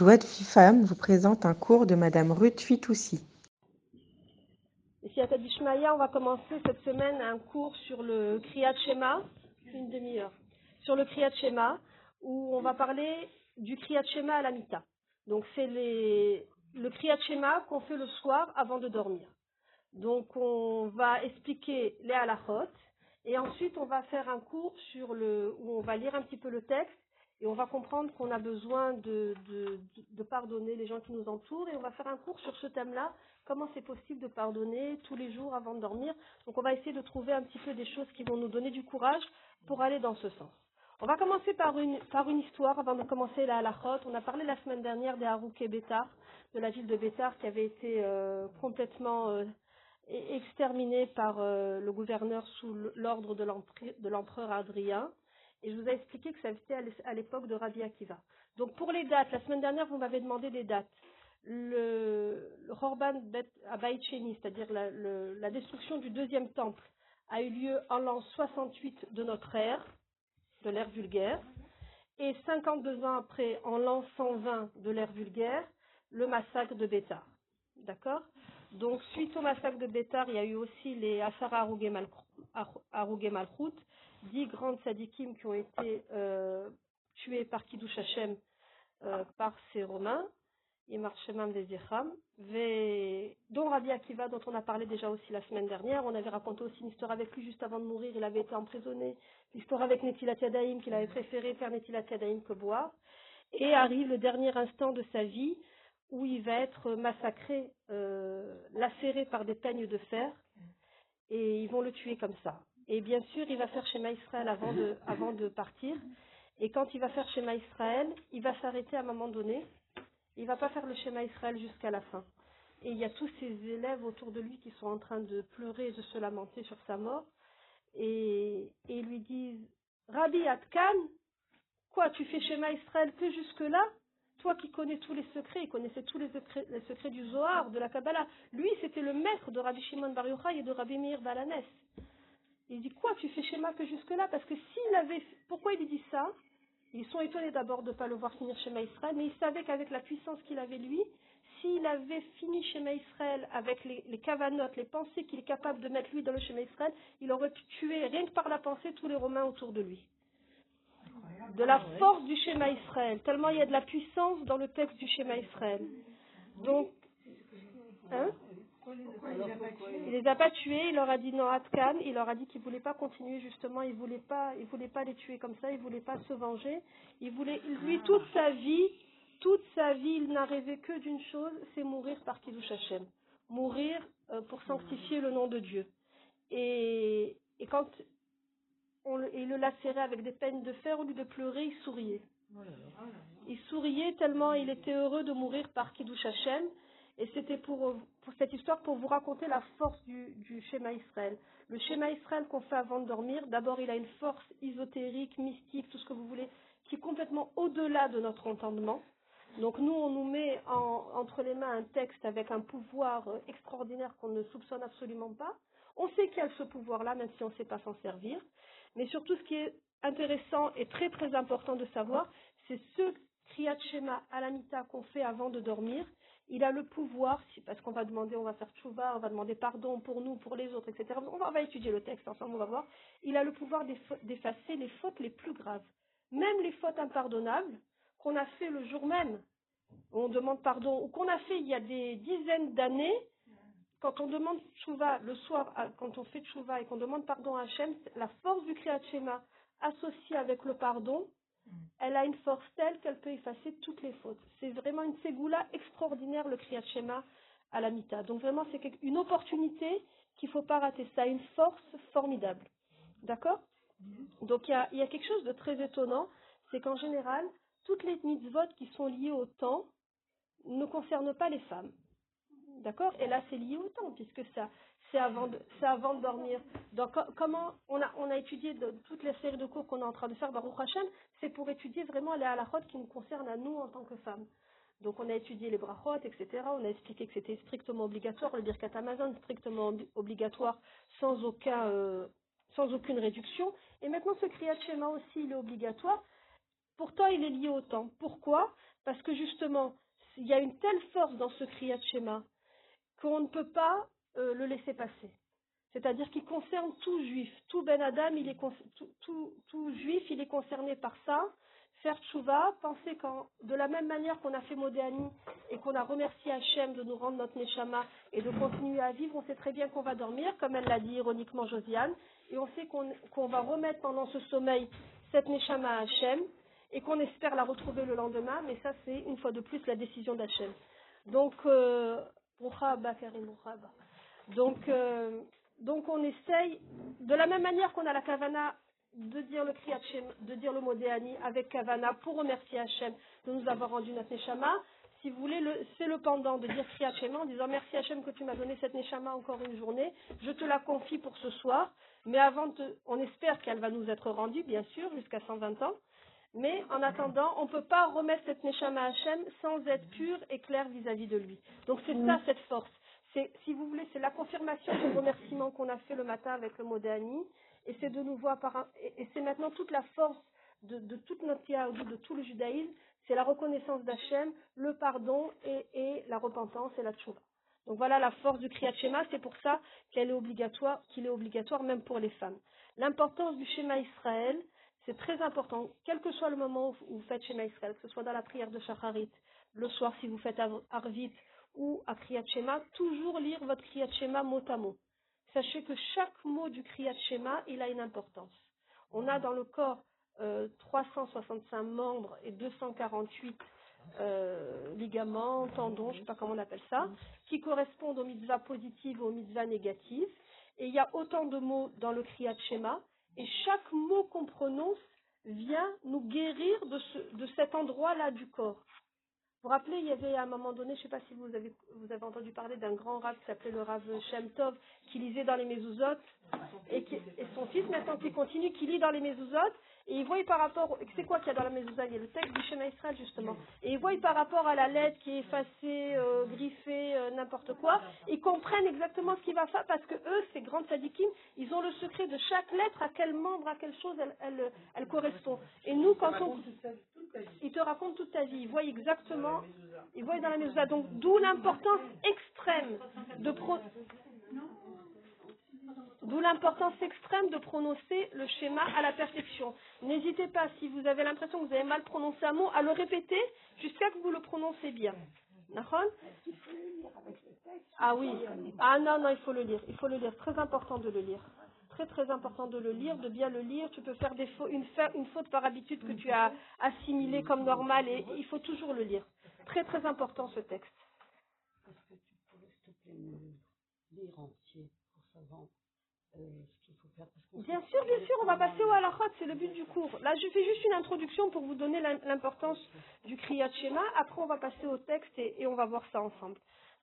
De Femme vous présente un cours de Madame Ruth Fitoussi. Ici à Tadishmaya, on va commencer cette semaine un cours sur le Kriyat Shema, une demi-heure, sur le Kriyat Shema, où on va parler du Kriyat Shema à la Mita. Donc c'est le Kriyat Shema qu'on fait le soir avant de dormir. Donc on va expliquer les halachot, et ensuite on va faire un cours sur le, où on va lire un petit peu le texte, et on va comprendre qu'on a besoin de, pardonner les gens qui nous entourent. Et on va faire un cours sur ce thème-là, comment c'est possible de pardonner tous les jours avant de dormir. Donc on va essayer de trouver un petit peu des choses qui vont nous donner du courage pour aller dans ce sens. On va commencer par une, histoire avant de commencer la halachot. On a parlé la semaine dernière des Harouk et de la ville de Bétar qui avait été euh, complètement euh, exterminée par euh, le gouverneur sous l'ordre de l'empereur Adrien. Et je vous ai expliqué que ça était à l'époque de Rabbi Akiva. Donc pour les dates, la semaine dernière, vous m'avez demandé des dates. Le, le Horban Bet Cheni, c'est-à-dire la, destruction du deuxième temple, a eu lieu en l'an 68 de notre ère, de l'ère vulgaire. Et 52 ans après, en l'an 120 de l'ère vulgaire, le massacre de Bétar. D'accord? Donc, suite au massacre de Bétar, il y a eu aussi les Asara Arouge Malchut, dix grandes sadikim qui ont été euh, tués par Kiddush Hashem euh, par ces Romains, Imar Shemam Vezicham, dont Rabbi Akiva, dont on a parlé déjà aussi la semaine dernière. On avait raconté aussi une histoire avec lui juste avant de mourir, il avait été emprisonné. L'histoire avec Netilat Yadayim, qu'il avait préféré faire Netilat Yadayim que boire. Et arrive le dernier instant de sa vie où il va être massacré, euh, lacéré par des peignes de fer, et ils vont le tuer comme ça. Et bien sûr, il va faire Shema Israël avant de, partir. Et quand il va faire Shema Israël, il va s'arrêter à un moment donné. Il va pas faire le Shema Israël jusqu'à la fin. Et il y a tous ses élèves autour de lui qui sont en train de pleurer et de se lamenter sur sa mort. Et, ils lui disent Rabbi Atkan, quoi, tu fais Shema Israël que jusque-là? Toi qui connais tous les secrets, il connaissait tous les secrets, les secrets du Zohar, de la Kabbalah. Lui, c'était le maître de Rabbi Shimon Bar Yochai et de Rabbi Meir Balanes. Il dit quoi Tu fais schéma que jusque-là? Parce que s'il avait. Pourquoi il dit ça? Ils sont étonnés d'abord de ne pas le voir finir schéma Israël, mais il savait qu'avec la puissance qu'il avait lui, s'il avait fini schéma Israël avec les, les cavanotes, les pensées qu'il est capable de mettre lui dans le schéma Israël, il aurait pu tuer rien que par la pensée tous les Romains autour de lui. De la force du schéma Israël, tellement il y a de la puissance dans le texte du schéma Israël. Donc, hein? Il les a pas tués, il leur a dit non Atkan, il leur a dit qu'il voulait pas continuer justement, il voulait pas, il voulait pas les tuer comme ça, il voulait pas se venger, il voulait, lui toute sa vie, toute sa vie, il n'a rêvé que d'une chose, c'est mourir par Kiddush Hashem, mourir euh, pour sanctifier le nom de Dieu. Et, et quand on, il le lacérait avec des peines de fer, au lieu de pleurer, il souriait. Il souriait tellement il était heureux de mourir par Kiddush Hashem. Et c'était pour, cette histoire pour vous raconter la force du, schéma Israël. Le schéma Israël qu'on fait avant de dormir, d'abord il a une force ésotérique, mystique, tout ce que vous voulez, qui est complètement au-delà de notre entendement. Donc nous, on nous met en, entre les mains un texte avec un pouvoir extraordinaire qu'on ne soupçonne absolument pas. On sait qu'il y a ce pouvoir-là, même si on ne sait pas s'en servir. Mais surtout, ce qui est intéressant et très très important de savoir, c'est ce Kriyat Shema Alamita qu'on fait avant de dormir, il a le pouvoir, parce qu'on va demander, on va faire tchouva, on va demander pardon pour nous, pour les autres, etc. On va, étudier le texte ensemble, on va voir. Il a le pouvoir d'effacer les fautes les plus graves. Même les fautes impardonnables qu'on a fait le jour même, où on demande pardon, ou qu'on a fait il y a des dizaines d'années, quand on demande tchouva le soir, quand on fait tchouva et qu'on demande pardon à Hachem, la force du Kriyat Shema associée avec le pardon, elle a une force telle qu'elle peut effacer toutes les fautes. C'est vraiment une ségoula extraordinaire, le Kriyat Shema à la Mita. Donc vraiment, c'est une opportunité qu'il ne faut pas rater. Ça a une force formidable. D'accord? Donc il y, a, quelque chose de très étonnant, c'est qu'en général, toutes les mitzvot qui sont liées au temps ne concernent pas les femmes. D'accord? Et là, c'est lié au temps, puisque ça, c'est avant, de, avant de dormir. Donc, comment on a, on a étudié de, toute la série de cours qu'on est en train de faire, Baruch Hashem, c'est pour étudier vraiment les halachot qui nous concernent à nous en tant que femmes. Donc, on a étudié les brachot, etc. On a expliqué que c'était strictement obligatoire, le birkat Amazon, strictement obligatoire, euh, sans aucune réduction. Et maintenant, ce kriyat Shema aussi, il est obligatoire. Pourtant, il est lié au temps. Pourquoi? Parce que justement, il y a une telle force dans ce Kriyat Shema qu'on ne peut pas euh, le laisser passer. C'est-à-dire qu'il concerne tout juif, tout Ben Adam, il est tout, juif, il est concerné par ça. Faire tchouva, penser qu'en, de la même manière qu'on a fait Modéani et qu'on a remercié Hachem de nous rendre notre Neshama et de continuer à vivre, on sait très bien qu'on va dormir, comme elle l'a dit ironiquement Josiane, et on sait qu'on, qu'on va remettre pendant ce sommeil cette Neshama à Hachem et qu'on espère la retrouver le lendemain, mais ça c'est une fois de plus la décision d'Hachem. Donc, euh, donc, euh, donc on essaye, de la même manière qu'on a la kavana de dire le kriyat de dire le mot Déani avec kavana pour remercier Hachem de nous avoir rendu notre neshama. Si vous voulez, c'est le pendant de dire kriyat en disant merci Hachem que tu m'as donné cette neshama encore une journée. Je te la confie pour ce soir, mais avant, de, on espère qu'elle va nous être rendue, bien sûr, jusqu'à 120 ans. Mais en attendant, on ne peut pas remettre cette Neshama Hachem sans être pur et clair vis-à-vis de lui. Donc c'est ça cette force. C'est, si vous voulez, c'est la confirmation du remerciement qu'on a fait le matin avec le Modéani, et c'est de un, et, c'est maintenant toute la force de, toute notre de tout le judaïsme, c'est la reconnaissance d'Hachem, le pardon et, la repentance et la tchouva. Donc voilà la force du Kriyat Shema, c'est pour ça qu'elle est obligatoire, qu'il est obligatoire même pour les femmes. L'importance du schéma Israël, c'est très important, quel que soit le moment où vous faites Shema Israël, que ce soit dans la prière de Shacharit, le soir si vous faites Arvit ou à Kriyat Shema, toujours lire votre Kriyat Shema mot à mot. Sachez que chaque mot du Kriyat Shema, il a une importance. On a dans le corps euh, 365 membres et 248 euh, ligaments, tendons, je ne sais pas comment on appelle ça, qui correspondent aux mitzvahs positives et aux mitzvahs négatives. Et il y a autant de mots dans le Kriyat Shema et chaque mot qu'on prononce vient nous guérir de cet endroit-là du corps. Vous rappelez, il y avait à un moment donné, je ne sais pas si vous avez, vous avez entendu parler d'un grand rave qui s'appelait le rave Shem Tov, qui lisait dans les Mezuzot, et, son fils maintenant qui continue, qui lit dans les Mezuzot, et il voit par rapport, c'est quoi qu'il y a dans la Mezuzah Il y a le texte du schéma Israël justement. Et il voit par rapport à la lettre qui est effacée, euh, griffée, euh, n'importe quoi, ils comprennent exactement ce qu'il va faire parce que eux, ces grands sadikim, ils ont le secret de chaque lettre, à quel membre, à quelle chose elle, elle correspond. Et nous, quand on... Ils te racontent toute ta vie, ils voient exactement, ils voient dans la Mezuzah. Donc, d'où l'importance extrême de... Pro... D'où l'importance extrême de prononcer le schéma à la perfection. N'hésitez pas, si vous avez l'impression que vous avez mal prononcé un mot, à le répéter jusqu'à ce que vous le prononcez bien. Ah oui. Ah non, non, il faut le lire. Il faut le lire. Très important de le lire. Très, très important de le lire, de bien le lire. Tu peux faire des une, une faute par habitude que tu as assimilée comme normale et il faut toujours le lire. Très, très important ce texte. Est-ce que tu pourrais, s'il te plaît, me lire entier pour savoir euh, bien sûr, bien sûr, on va passer au halakha, c'est le but du cours. Là, je fais juste une introduction pour vous donner l'importance du Kriyat Shema. Après, on va passer au texte et, on va voir ça ensemble.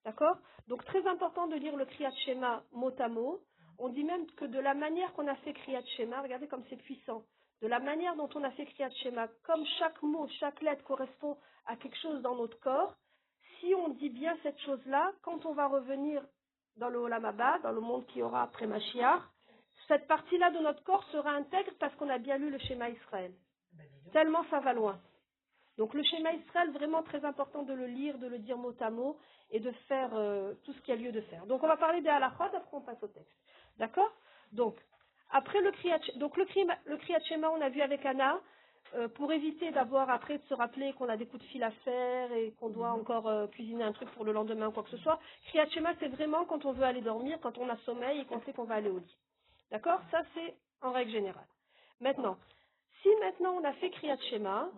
D'accord? Donc, très important de lire le Kriyat Shema mot à mot. On dit même que de la manière qu'on a fait Kriyat Shema, regardez comme c'est puissant, de la manière dont on a fait Kriyat Shema, comme chaque mot, chaque lettre correspond à quelque chose dans notre corps, si on dit bien cette chose-là, quand on va revenir dans le Olamaba, dans le monde qui aura après Mashiach, cette partie-là de notre corps sera intègre parce qu'on a bien lu le schéma Israël. Tellement ça va loin. Donc le schéma Israël, vraiment très important de le lire, de le dire mot à mot et de faire euh, tout ce qu'il y a lieu de faire. Donc on va parler des halachot, après on passe au texte. D'accord? Donc, après le kriyat, donc le, le kriyat Shema, on a vu avec Anna, euh, pour éviter d'avoir après de se rappeler qu'on a des coups de fil à faire et qu'on doit mhm. encore euh, cuisiner un truc pour le lendemain ou quoi que ce soit. Kriyat Shema, c'est vraiment quand on veut aller dormir, quand on a sommeil et qu'on sait qu'on va aller au lit. D'accord? Ça, c'est en règle générale. Maintenant, si maintenant on a fait Kriyat Shema,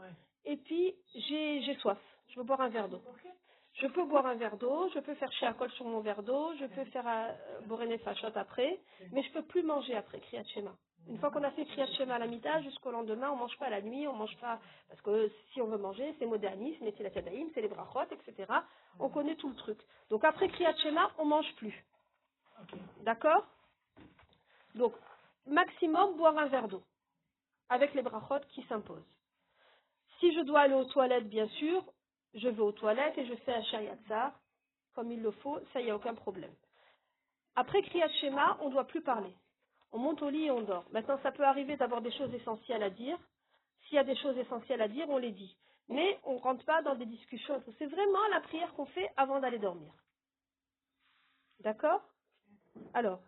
et puis j'ai soif, je veux boire un verre d'eau. Je peux boire un verre d'eau, je peux faire col sur mon verre d'eau, je peux faire euh, Borene Fachot après, mais je peux plus manger après Kriyat Shema. Une fois qu'on a fait Kriyat Shema à la mita, jusqu'au lendemain, on mange pas la nuit, on mange pas, parce que si on veut manger, c'est modernisme, c'est la c'est les brachot, etc. On connaît tout le truc. Donc après Kriyat Shema, on mange plus. D'accord? Donc, maximum, boire un verre d'eau. Avec les brachot qui s'imposent. Si je dois aller aux toilettes, bien sûr, je vais aux toilettes et je fais un shayatzar, comme il le faut, ça, il n'y a aucun problème. Après Kriyat Shema, on ne doit plus parler. On monte au lit et on dort. Maintenant, ça peut arriver d'avoir des choses essentielles à dire. S'il y a des choses essentielles à dire, on les dit. Mais on ne rentre pas dans des discussions. C'est vraiment la prière qu'on fait avant d'aller dormir. D'accord? Alors,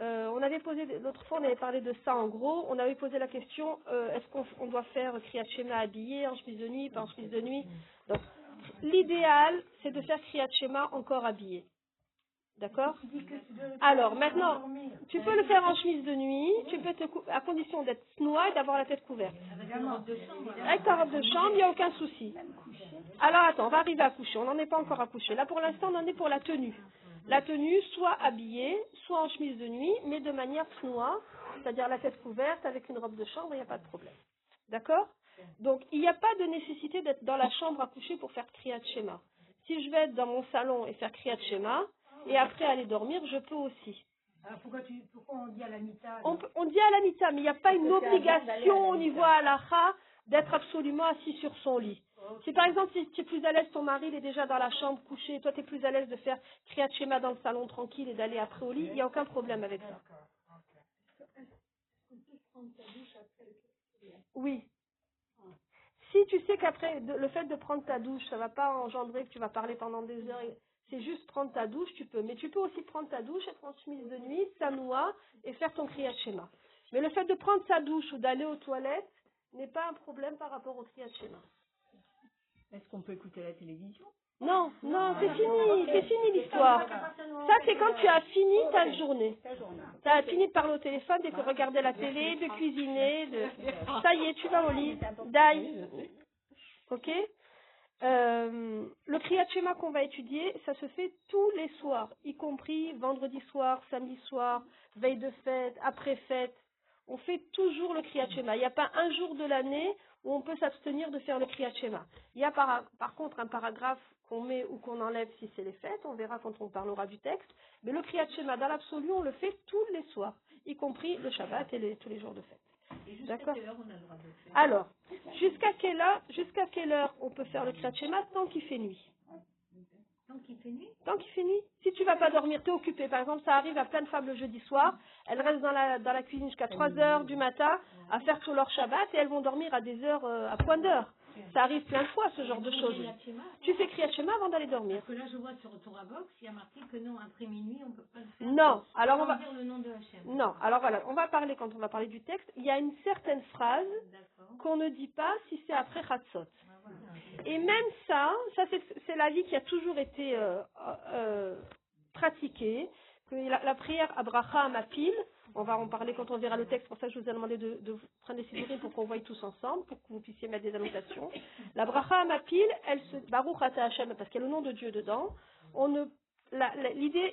euh, on avait posé, l'autre fois on avait parlé de ça en gros, on avait posé la question, euh, est-ce qu'on on doit faire Kriyat Shema habillé, en chemise de nuit, pas en chemise de nuit? L'idéal, c'est de faire Kriyat Shema encore habillé. D'accord Alors, maintenant, tu peux le faire en chemise de nuit, tu peux te à condition d'être noir et d'avoir la tête couverte. Avec ta robe de chambre, il n'y a aucun souci. Alors attends, on va arriver à coucher. On n'en est pas encore à coucher. Là pour l'instant, on en est pour la tenue. La tenue, soit habillée, soit en chemise de nuit, mais de manière noire, c'est-à-dire la tête couverte avec une robe de chambre, il n'y a pas de problème. D'accord Donc il n'y a pas de nécessité d'être dans la chambre à coucher pour faire Kriyat Shema. Si je vais être dans mon salon et faire Kriyat Shema, et après aller dormir, je peux aussi. Alors pourquoi, tu, pourquoi on dit à la mita On, dit à la mita, mais il n'y a pas une obligation au niveau halakha d'être absolument assis sur son lit. Si par exemple, si tu es plus à l'aise, ton mari il est déjà dans la chambre couché, et toi tu es plus à l'aise de faire Kriyat Shema dans le salon tranquille et d'aller après au lit, il n'y a aucun problème avec ça. Oui. Si tu sais qu'après, le fait de prendre ta douche, ça va pas engendrer que tu vas parler pendant des heures, c'est juste prendre ta douche, tu peux. Mais tu peux aussi prendre ta douche, être en de nuit, sanoua, et faire ton kriyat shema. Mais le fait de prendre sa douche ou d'aller aux toilettes n'est pas un problème par rapport au kriyat shema. Est-ce qu'on peut écouter la télévision? Non, non, c'est fini, c'est fini l'histoire. Ça, c'est quand tu as fini ta journée. Tu as fini de parler au téléphone, de regarder la télé, de cuisiner, de... Ça y est, tu vas au lit. D'ail. Ok. Euh, Le Kriyat Shema qu'on va étudier, ça se fait tous les soirs, y compris vendredi soir, samedi soir, veille de fête, après fête. On fait toujours le Kriyat Shema. Il n'y a pas un jour de l'année où on peut s'abstenir de faire le Kriyat Shema. Il y a par, par contre un paragraphe qu'on met ou qu'on enlève si c'est les fêtes, on verra quand on parlera du texte. Mais le Kriyat Shema, dans l'absolu, on le fait tous les soirs, y compris le Shabbat et les- tous les jours de fête. D'accord Alors, jusqu'à quelle heure, jusqu'à quelle heure on peut faire le Kriyat Shema tant qu'il fait nuit? Tant qu'il fait nuit Tant qu'il fait nuit. Si tu vas pas dormir, tu es occupé. Par exemple, ça arrive à plein de femmes le jeudi soir. Elles restent dans la, dans la cuisine jusqu'à 3 heures du matin à faire tout leur Shabbat et elles vont dormir à des heures, euh, à point d'heure. Ça arrive plein de fois, ce genre de choses. Tu fais Kriyat Shema avant d'aller dormir. Parce que là, je vois sur Torah Box, il y a marqué que non, après minuit, on peut pas le faire. Non. Alors on va, dire le nom de Hachem. non. Alors voilà, on va parler quand on va parler du texte. Il y a une certaine phrase qu'on ne dit pas si c'est après Chatzot. Et même ça, ça c'est c'est la vie qui a toujours été euh, euh, pratiquée, que la, la prière Abraham à pile, on va en parler quand on verra le texte, pour ça je vous ai demandé de, de prendre des sidérés pour qu'on voie tous ensemble, pour que vous puissiez mettre des annotations. La bracha pile, elle se Baruch Ata Hashem, parce qu'il y a le nom de Dieu dedans.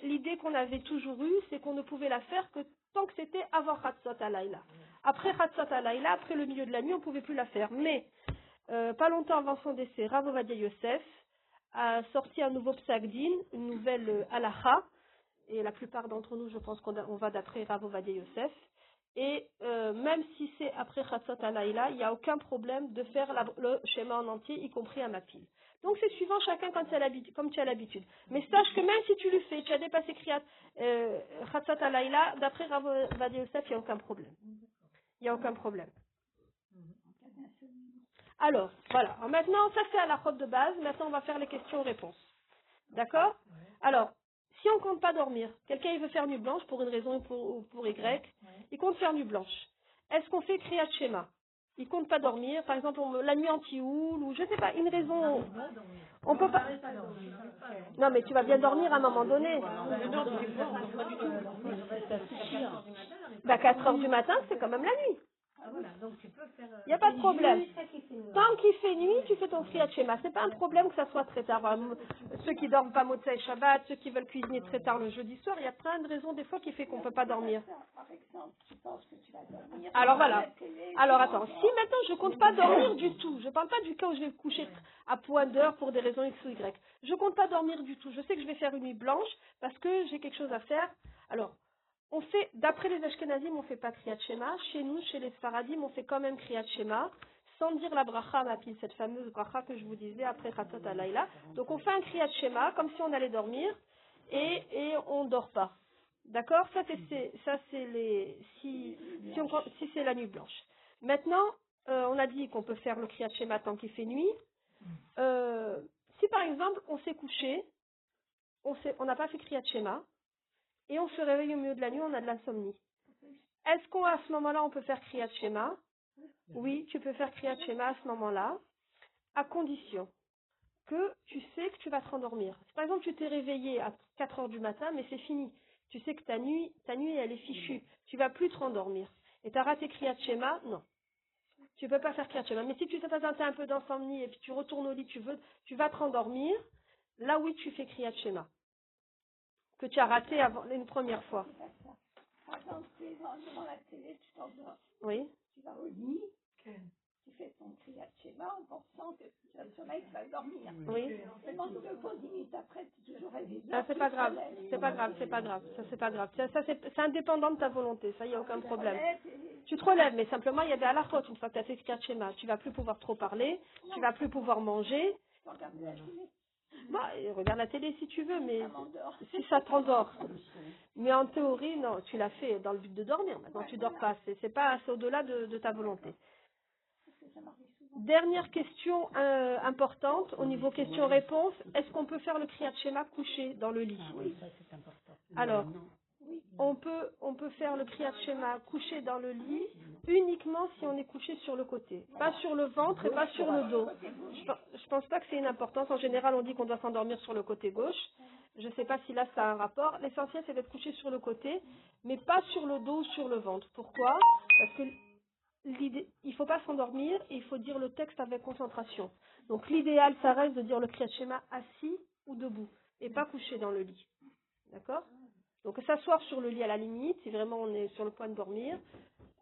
L'idée qu'on avait toujours eue, c'est qu'on ne pouvait la faire que tant que c'était avant Chatzot Alayla. Après Chatzot Alayla, après le milieu de la nuit, on ne pouvait plus la faire. Mais euh, pas longtemps avant son décès, Rav Ovadia Yosef a sorti un nouveau psagdin, une nouvelle euh, halacha, et la plupart d'entre nous, je pense qu'on va d'après Rav Ovadia Yosef. Et euh, même si c'est après Chatzot Alayla, il n'y a aucun problème de faire le schéma en entier, y compris à Mapil. Donc c'est suivant chacun comme tu as l'habitude. Mais sache que même si tu le fais, tu as dépassé Kriyat euh, d'après Rav Ovadia Yosef, il n'y a aucun problème. Il n'y a aucun problème. Alors, voilà. Alors, maintenant, ça c'est à la robe de base. Maintenant, on va faire les questions-réponses. D'accord Alors, si on compte pas dormir, quelqu'un il veut faire nuit blanche pour une raison ou pour, ou pour Y, il compte faire nuit blanche. Est-ce qu'on fait Kriyat Shema Il compte pas dormir, par exemple on- la nuit anti-houle ou je sais pas, une raison. On peut pas. Non mais tu vas bien dormir à un moment donné. Bah 4 heures du matin, c'est quand même la nuit. Ah, voilà, donc tu peux faire. euh, Il n'y a pas de problème. Tant qu'il fait nuit, tu fais ton Kriyat Shema. C'est pas un problème que ça soit très tard. Ceux qui dorment pas Motzei Shabbat, ceux qui veulent cuisiner très tard le jeudi soir, il y a plein de raisons des fois qui fait qu'on peut pas dormir. Alors voilà. Alors attends, si maintenant je compte pas dormir du tout, je parle pas du cas où je vais me coucher à point d'heure pour des raisons X ou Y. Je compte pas dormir du tout. Je sais que je vais faire une nuit blanche parce que j'ai quelque chose à faire. Alors, on fait, d'après les Ashkenazim, on fait pas Kriyat Shema. Chez nous, chez les Sfaradim, on fait quand même Kriyat Shema, sans dire la bracha à Mapil, cette fameuse bracha que je vous disais après Chatzot Alayla. Donc on fait un Kriyat Shema, comme si on allait dormir, et, et on dort pas. D'accord? Ça, c'est, c'est- les, si, c'est la nuit blanche. Maintenant, euh, on a dit qu'on peut faire le Kriyat Shema tant qu'il fait nuit. Euh, si par exemple on s'est couché, on n'a pas fait Kriyat Shema, et on se réveille au milieu de la nuit, on a de l'insomnie. Est-ce qu'à ce moment-là, on peut faire Kriyat Shema? Oui, tu peux faire Kriyat Shema à ce moment-là, à condition que tu sais que tu vas te rendormir. Par exemple tu t'es réveillé à 4 heures du matin, mais c'est fini. Tu sais que ta nuit, ta nuit elle est fichue. Tu vas plus te rendormir. Et tu as raté Kriyat Shema? Non. Tu peux pas faire Kriyat Shema. Mais si tu t'es présenté un peu d'insomnie et puis tu retournes au lit, tu veux, tu vas te rendormir, là oui tu fais Kriyat Shema. Que tu as raté avant, une première fois. Tu devant la télé, tu t'endors, Oui. tu vas au lit, tu fais ton kriyat schéma en pensant que tu as le sommeil, tu vas dormir. Oui. Seulement deux fois dix minutes après, tu es toujours réveillé. Ah, c'est pas grave, c'est pas grave, c'est pas grave, ça c'est pas grave. Ça, ça, c'est indépendant de ta volonté, ça y a aucun problème. Tu te relèves, mais simplement il y a des halachot une fois que tu as fait ce schéma. Tu vas plus pouvoir trop parler, tu vas plus pouvoir manger. Bah, et regarde la télé si tu veux, mais si ça t'endort. Mais en théorie, non, tu l'as fait dans le but de dormir. Maintenant, tu dors pas. C'est c'est pas, au-delà de, de ta volonté. Dernière question euh, importante au niveau question-réponse. Est-ce qu'on peut faire le kriyat schéma couché dans le lit? Ah oui, ça c'est important. Alors, on peut, on peut faire le kriyat schéma couché dans le lit uniquement si on est couché sur le côté. Pas sur le ventre et pas sur le dos. Je, je pense pas que c'est une importance. En général, on dit qu'on doit s'endormir sur le côté gauche. Je sais pas si là ça a un rapport. L'essentiel c'est d'être couché sur le côté, mais pas sur le dos ou sur le ventre. Pourquoi? Parce que l'idée, il faut pas s'endormir et il faut dire le texte avec concentration. Donc l'idéal, ça reste de dire le kriyat schéma assis ou debout et pas couché dans le lit. D'accord? Donc s'asseoir sur le lit à la limite, si vraiment on est sur le point de dormir,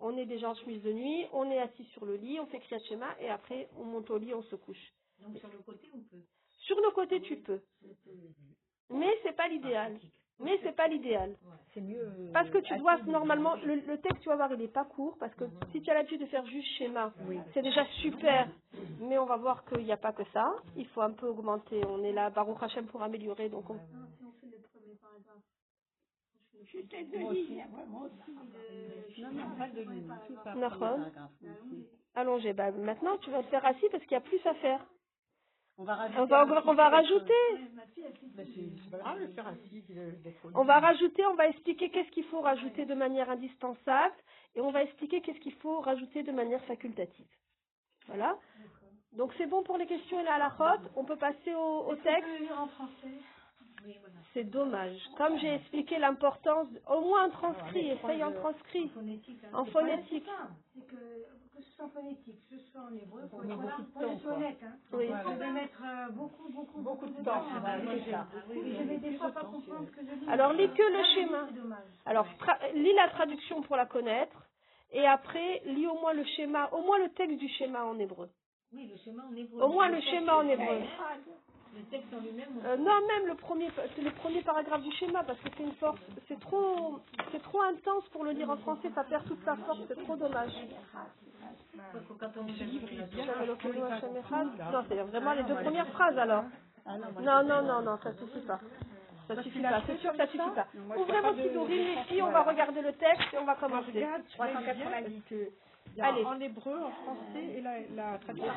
on est déjà en chemise de nuit, on est assis sur le lit, on fait kriyat schéma et après on monte au lit, on se couche. Donc sur le côté, on peut. Sur le côté, tu peux, mais c'est pas l'idéal. Mais c'est pas l'idéal. C'est mieux. euh, Parce que tu dois normalement, le, le texte tu vas voir il n'est pas court parce que si tu as l'habitude de faire juste schéma, c'est déjà super. Mais on va voir qu'il n'y a pas que ça. Il faut un peu augmenter. On est là, Baruch Hashem pour améliorer. Donc on... Juste les deux lignes, moi, moi aussi. Non, non, pas de lit. Tout par D'accord. paragraphe. Allongé. Bah, maintenant tu vas te faire assis parce qu'il y a plus à faire. On va rajouter. On va, un petit on va texte. rajouter. Lit. On va rajouter, on va expliquer qu'est-ce qu'il faut rajouter de manière indispensable et on va expliquer qu'est-ce qu'il faut rajouter de manière facultative. Voilà. Donc c'est bon pour les questions et la halachot. On peut passer au, au texte. C'est dommage. Comme j'ai expliqué l'importance, au moins en transcrit, essaye en transcrit. Phonétique. hein. En phonétique. c'est que, que ce soit en phonétique, que ce soit en hébreu, temps, quoi. honnête. Hein. Oui. Je vais mettre euh, beaucoup, beaucoup, Beaucoup de temps. Oui, Je vais des fois pas comprendre ce que je dis. Alors lis que le schéma. Alors lis la traduction pour la connaître et après lis au moins le schéma, au moins le texte du schéma en hébreu. Oui, le schéma en hébreu. Au moins le schéma en hébreu. Le texte en lui-même euh, Non, même le premier, c'est le premier paragraphe du schéma parce que c'est une force. C'est trop, c'est trop intense pour le lire en français. Ça perd toute sa force. C'est trop dommage. Non, c'est vraiment les deux premières phrases alors. Non, non, non, non, ça suffit pas. Ça suffit pas, c'est sûr que ça suffit pas. Ou vraiment, si nous réunissons, on va regarder le texte et on va commencer. Allez. en hébreu, en français et la, la traduction.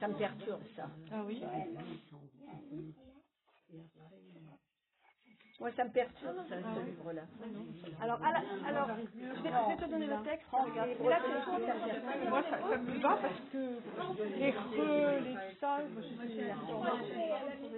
Ça me perturbe ça. Ah oui Moi, ouais, ça me perturbe, ça, ah ce livre-là. Ah alors, alors, je vais, te donner le texte. Et ça Moi, ça, ça me va parce que les creux, les sols, je